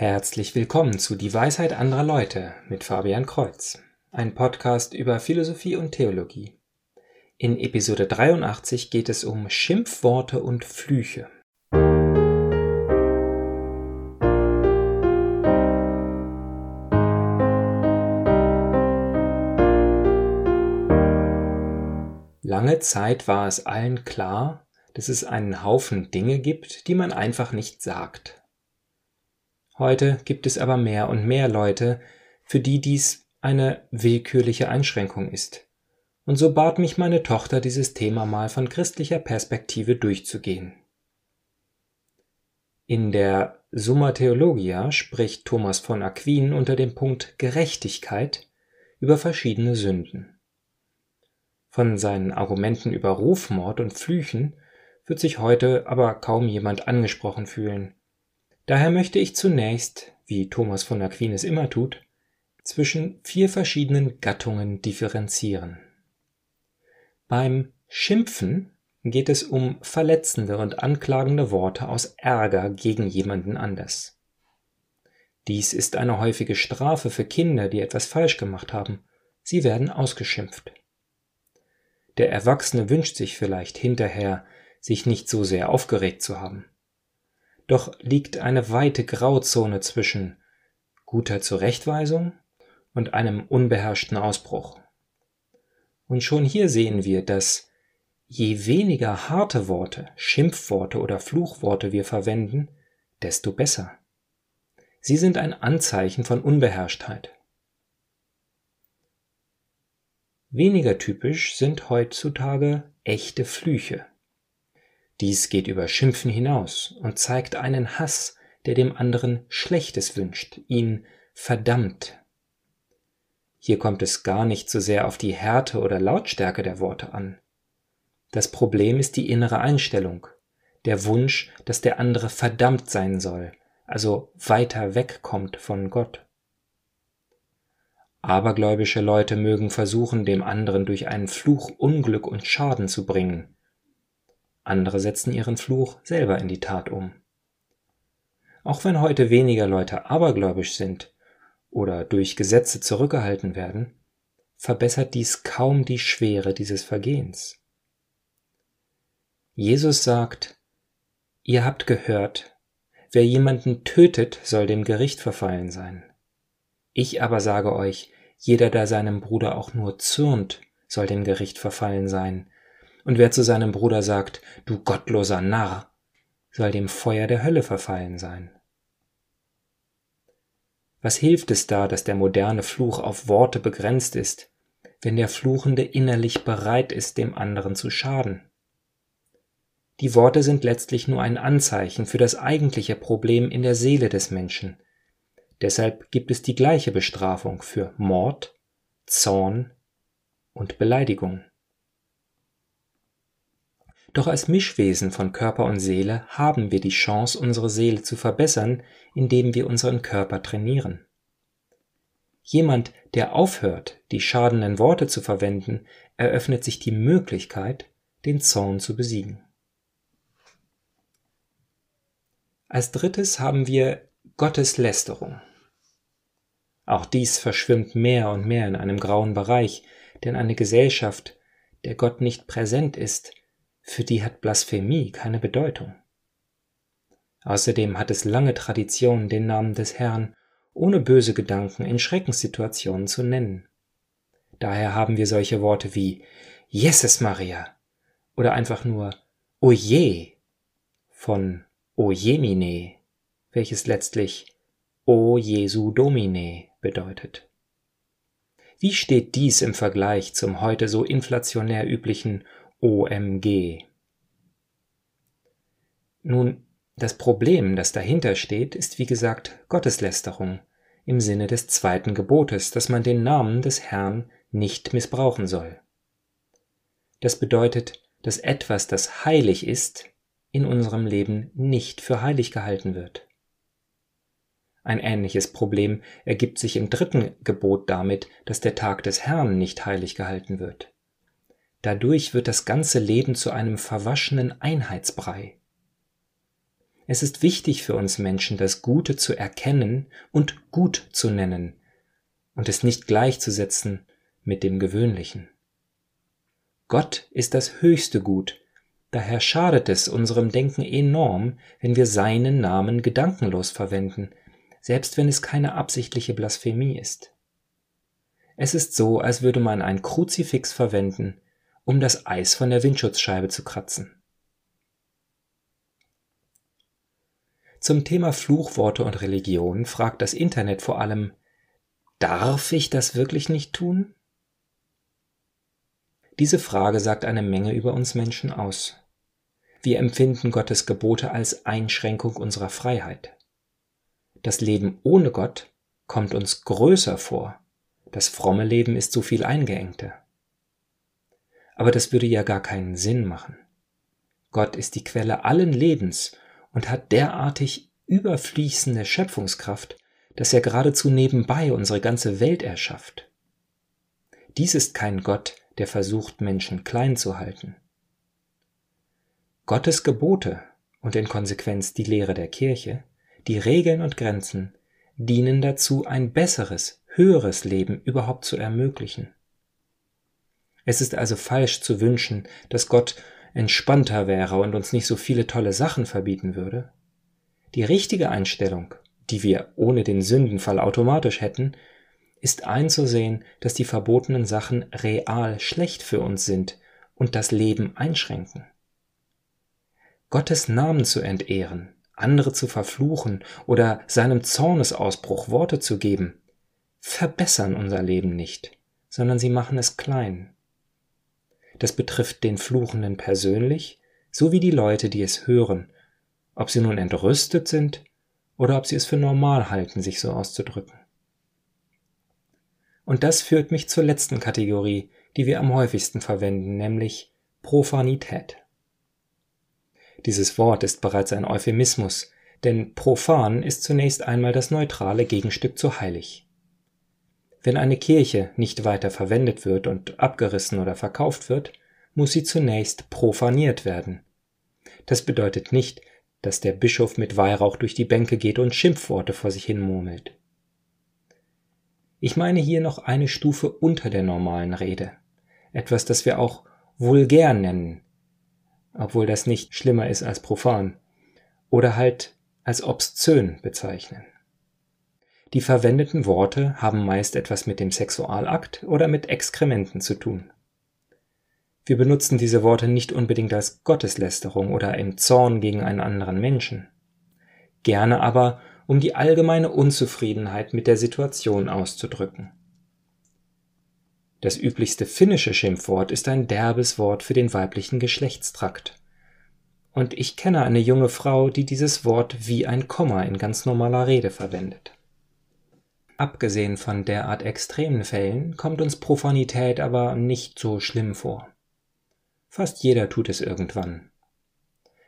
Herzlich willkommen zu Die Weisheit anderer Leute mit Fabian Kreuz, ein Podcast über Philosophie und Theologie. In Episode 83 geht es um Schimpfworte und Flüche. Lange Zeit war es allen klar, dass es einen Haufen Dinge gibt, die man einfach nicht sagt. Heute gibt es aber mehr und mehr Leute, für die dies eine willkürliche Einschränkung ist. Und so bat mich meine Tochter, dieses Thema mal von christlicher Perspektive durchzugehen. In der Summa Theologia spricht Thomas von Aquin unter dem Punkt Gerechtigkeit über verschiedene Sünden. Von seinen Argumenten über Rufmord und Flüchen wird sich heute aber kaum jemand angesprochen fühlen, Daher möchte ich zunächst, wie Thomas von Aquin es immer tut, zwischen vier verschiedenen Gattungen differenzieren. Beim Schimpfen geht es um verletzende und anklagende Worte aus Ärger gegen jemanden anders. Dies ist eine häufige Strafe für Kinder, die etwas falsch gemacht haben. Sie werden ausgeschimpft. Der Erwachsene wünscht sich vielleicht hinterher, sich nicht so sehr aufgeregt zu haben. Doch liegt eine weite Grauzone zwischen guter Zurechtweisung und einem unbeherrschten Ausbruch. Und schon hier sehen wir, dass je weniger harte Worte, Schimpfworte oder Fluchworte wir verwenden, desto besser. Sie sind ein Anzeichen von Unbeherrschtheit. Weniger typisch sind heutzutage echte Flüche. Dies geht über Schimpfen hinaus und zeigt einen Hass, der dem anderen Schlechtes wünscht, ihn verdammt. Hier kommt es gar nicht so sehr auf die Härte oder Lautstärke der Worte an. Das Problem ist die innere Einstellung, der Wunsch, dass der andere verdammt sein soll, also weiter wegkommt von Gott. Abergläubische Leute mögen versuchen, dem anderen durch einen Fluch Unglück und Schaden zu bringen, andere setzen ihren Fluch selber in die Tat um. Auch wenn heute weniger Leute abergläubisch sind oder durch Gesetze zurückgehalten werden, verbessert dies kaum die Schwere dieses Vergehens. Jesus sagt, ihr habt gehört, wer jemanden tötet, soll dem Gericht verfallen sein. Ich aber sage euch, jeder, der seinem Bruder auch nur zürnt, soll dem Gericht verfallen sein, und wer zu seinem Bruder sagt, du gottloser Narr, soll dem Feuer der Hölle verfallen sein. Was hilft es da, dass der moderne Fluch auf Worte begrenzt ist, wenn der Fluchende innerlich bereit ist, dem anderen zu schaden? Die Worte sind letztlich nur ein Anzeichen für das eigentliche Problem in der Seele des Menschen. Deshalb gibt es die gleiche Bestrafung für Mord, Zorn und Beleidigung. Doch als Mischwesen von Körper und Seele haben wir die Chance, unsere Seele zu verbessern, indem wir unseren Körper trainieren. Jemand, der aufhört, die schadenden Worte zu verwenden, eröffnet sich die Möglichkeit, den Zorn zu besiegen. Als drittes haben wir Gottes Lästerung. Auch dies verschwimmt mehr und mehr in einem grauen Bereich, denn eine Gesellschaft, der Gott nicht präsent ist, für die hat Blasphemie keine Bedeutung. Außerdem hat es lange Tradition, den Namen des Herrn ohne böse Gedanken in Schreckenssituationen zu nennen. Daher haben wir solche Worte wie Jesus Maria oder einfach nur Oje von Ojemine, welches letztlich O Jesu Domine bedeutet. Wie steht dies im Vergleich zum heute so inflationär üblichen OMG. Nun, das Problem, das dahinter steht, ist wie gesagt Gotteslästerung im Sinne des zweiten Gebotes, dass man den Namen des Herrn nicht missbrauchen soll. Das bedeutet, dass etwas, das heilig ist, in unserem Leben nicht für heilig gehalten wird. Ein ähnliches Problem ergibt sich im dritten Gebot damit, dass der Tag des Herrn nicht heilig gehalten wird. Dadurch wird das ganze Leben zu einem verwaschenen Einheitsbrei. Es ist wichtig für uns Menschen, das Gute zu erkennen und gut zu nennen und es nicht gleichzusetzen mit dem Gewöhnlichen. Gott ist das höchste Gut, daher schadet es unserem Denken enorm, wenn wir seinen Namen gedankenlos verwenden, selbst wenn es keine absichtliche Blasphemie ist. Es ist so, als würde man ein Kruzifix verwenden, um das Eis von der Windschutzscheibe zu kratzen. Zum Thema Fluchworte und Religion fragt das Internet vor allem, darf ich das wirklich nicht tun? Diese Frage sagt eine Menge über uns Menschen aus. Wir empfinden Gottes Gebote als Einschränkung unserer Freiheit. Das Leben ohne Gott kommt uns größer vor. Das fromme Leben ist so viel eingeengter. Aber das würde ja gar keinen Sinn machen. Gott ist die Quelle allen Lebens und hat derartig überfließende Schöpfungskraft, dass er geradezu nebenbei unsere ganze Welt erschafft. Dies ist kein Gott, der versucht, Menschen klein zu halten. Gottes Gebote und in Konsequenz die Lehre der Kirche, die Regeln und Grenzen, dienen dazu, ein besseres, höheres Leben überhaupt zu ermöglichen. Es ist also falsch zu wünschen, dass Gott entspannter wäre und uns nicht so viele tolle Sachen verbieten würde. Die richtige Einstellung, die wir ohne den Sündenfall automatisch hätten, ist einzusehen, dass die verbotenen Sachen real schlecht für uns sind und das Leben einschränken. Gottes Namen zu entehren, andere zu verfluchen oder seinem Zornesausbruch Worte zu geben, verbessern unser Leben nicht, sondern sie machen es klein. Das betrifft den Fluchenden persönlich, sowie die Leute, die es hören, ob sie nun entrüstet sind oder ob sie es für normal halten, sich so auszudrücken. Und das führt mich zur letzten Kategorie, die wir am häufigsten verwenden, nämlich Profanität. Dieses Wort ist bereits ein Euphemismus, denn profan ist zunächst einmal das neutrale Gegenstück zu heilig. Wenn eine Kirche nicht weiter verwendet wird und abgerissen oder verkauft wird, muss sie zunächst profaniert werden. Das bedeutet nicht, dass der Bischof mit Weihrauch durch die Bänke geht und Schimpfworte vor sich hin murmelt. Ich meine hier noch eine Stufe unter der normalen Rede. Etwas, das wir auch vulgär nennen, obwohl das nicht schlimmer ist als profan. Oder halt als obszön bezeichnen. Die verwendeten Worte haben meist etwas mit dem Sexualakt oder mit Exkrementen zu tun. Wir benutzen diese Worte nicht unbedingt als Gotteslästerung oder im Zorn gegen einen anderen Menschen. Gerne aber, um die allgemeine Unzufriedenheit mit der Situation auszudrücken. Das üblichste finnische Schimpfwort ist ein derbes Wort für den weiblichen Geschlechtstrakt. Und ich kenne eine junge Frau, die dieses Wort wie ein Komma in ganz normaler Rede verwendet. Abgesehen von derart extremen Fällen kommt uns Profanität aber nicht so schlimm vor. Fast jeder tut es irgendwann.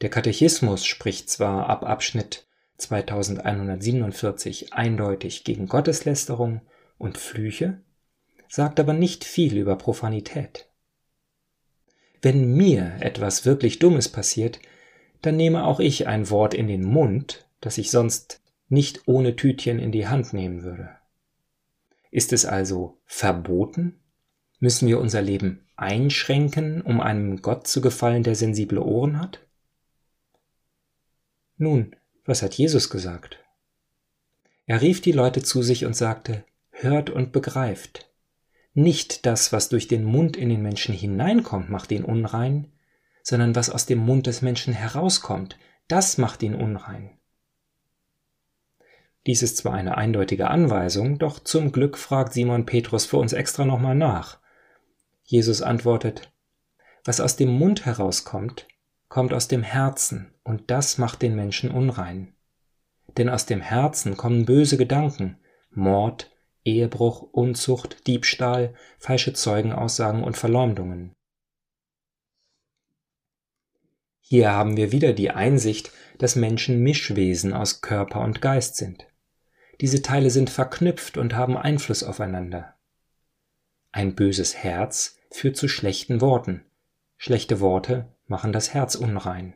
Der Katechismus spricht zwar ab Abschnitt 2147 eindeutig gegen Gotteslästerung und Flüche, sagt aber nicht viel über Profanität. Wenn mir etwas wirklich Dummes passiert, dann nehme auch ich ein Wort in den Mund, das ich sonst nicht ohne Tütchen in die Hand nehmen würde. Ist es also verboten? Müssen wir unser Leben einschränken, um einem Gott zu gefallen, der sensible Ohren hat? Nun, was hat Jesus gesagt? Er rief die Leute zu sich und sagte, hört und begreift. Nicht das, was durch den Mund in den Menschen hineinkommt, macht ihn unrein, sondern was aus dem Mund des Menschen herauskommt, das macht ihn unrein. Dies ist zwar eine eindeutige Anweisung, doch zum Glück fragt Simon Petrus für uns extra nochmal nach. Jesus antwortet, was aus dem Mund herauskommt, kommt aus dem Herzen, und das macht den Menschen unrein. Denn aus dem Herzen kommen böse Gedanken, Mord, Ehebruch, Unzucht, Diebstahl, falsche Zeugenaussagen und Verleumdungen. Hier haben wir wieder die Einsicht, dass Menschen Mischwesen aus Körper und Geist sind. Diese Teile sind verknüpft und haben Einfluss aufeinander. Ein böses Herz führt zu schlechten Worten, schlechte Worte machen das Herz unrein.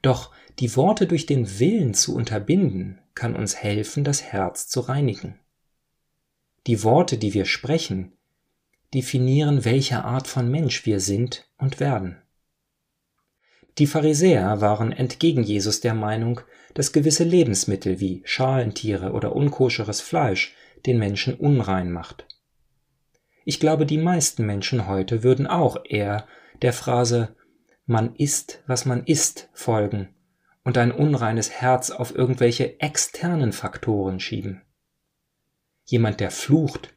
Doch die Worte durch den Willen zu unterbinden, kann uns helfen, das Herz zu reinigen. Die Worte, die wir sprechen, definieren, welche Art von Mensch wir sind und werden. Die Pharisäer waren entgegen Jesus der Meinung, dass gewisse Lebensmittel wie Schalentiere oder unkoscheres Fleisch den Menschen unrein macht. Ich glaube, die meisten Menschen heute würden auch eher der Phrase man isst, was man isst folgen und ein unreines Herz auf irgendwelche externen Faktoren schieben. Jemand, der flucht,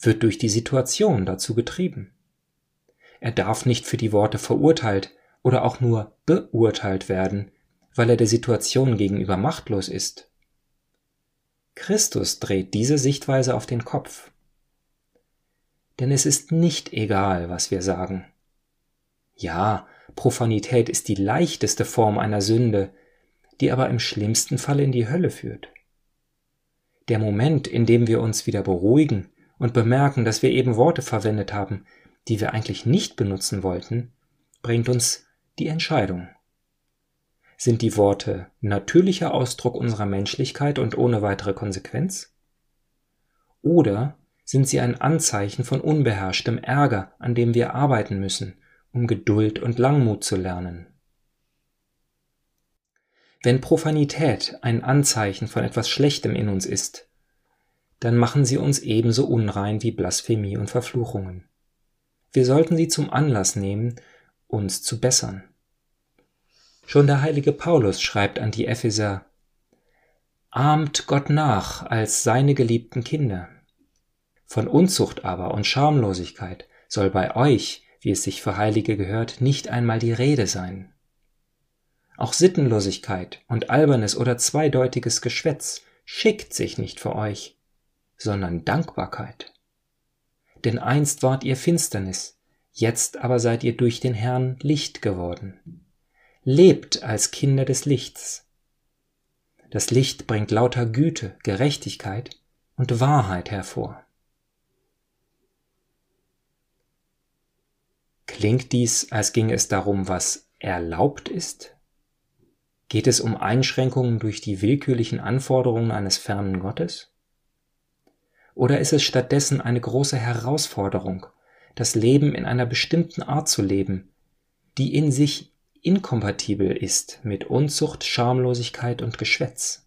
wird durch die Situation dazu getrieben. Er darf nicht für die Worte verurteilt oder auch nur beurteilt werden, weil er der Situation gegenüber machtlos ist. Christus dreht diese Sichtweise auf den Kopf. Denn es ist nicht egal, was wir sagen. Ja, Profanität ist die leichteste Form einer Sünde, die aber im schlimmsten Fall in die Hölle führt. Der Moment, in dem wir uns wieder beruhigen und bemerken, dass wir eben Worte verwendet haben, die wir eigentlich nicht benutzen wollten, bringt uns die Entscheidung. Sind die Worte natürlicher Ausdruck unserer Menschlichkeit und ohne weitere Konsequenz? Oder sind sie ein Anzeichen von unbeherrschtem Ärger, an dem wir arbeiten müssen, um Geduld und Langmut zu lernen? Wenn Profanität ein Anzeichen von etwas Schlechtem in uns ist, dann machen sie uns ebenso unrein wie Blasphemie und Verfluchungen. Wir sollten sie zum Anlass nehmen, uns zu bessern. Schon der heilige Paulus schreibt an die Epheser, Ahmt Gott nach als seine geliebten Kinder. Von Unzucht aber und Schamlosigkeit soll bei euch, wie es sich für Heilige gehört, nicht einmal die Rede sein. Auch Sittenlosigkeit und albernes oder zweideutiges Geschwätz schickt sich nicht für euch, sondern Dankbarkeit. Denn einst wart ihr Finsternis, jetzt aber seid ihr durch den Herrn Licht geworden. Lebt als Kinder des Lichts. Das Licht bringt lauter Güte, Gerechtigkeit und Wahrheit hervor. Klingt dies, als ginge es darum, was erlaubt ist? Geht es um Einschränkungen durch die willkürlichen Anforderungen eines fernen Gottes? Oder ist es stattdessen eine große Herausforderung, das Leben in einer bestimmten Art zu leben, die in sich inkompatibel ist mit Unzucht, Schamlosigkeit und Geschwätz?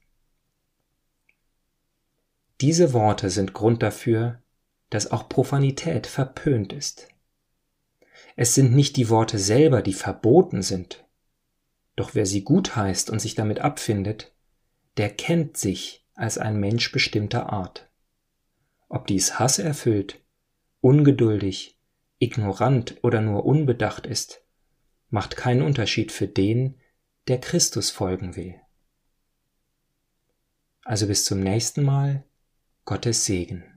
Diese Worte sind Grund dafür, dass auch Profanität verpönt ist. Es sind nicht die Worte selber, die verboten sind, doch wer sie gut heißt und sich damit abfindet, der kennt sich als ein Mensch bestimmter Art. Ob dies Hass erfüllt, ungeduldig, ignorant oder nur unbedacht ist, macht keinen Unterschied für den, der Christus folgen will. Also bis zum nächsten Mal, Gottes Segen.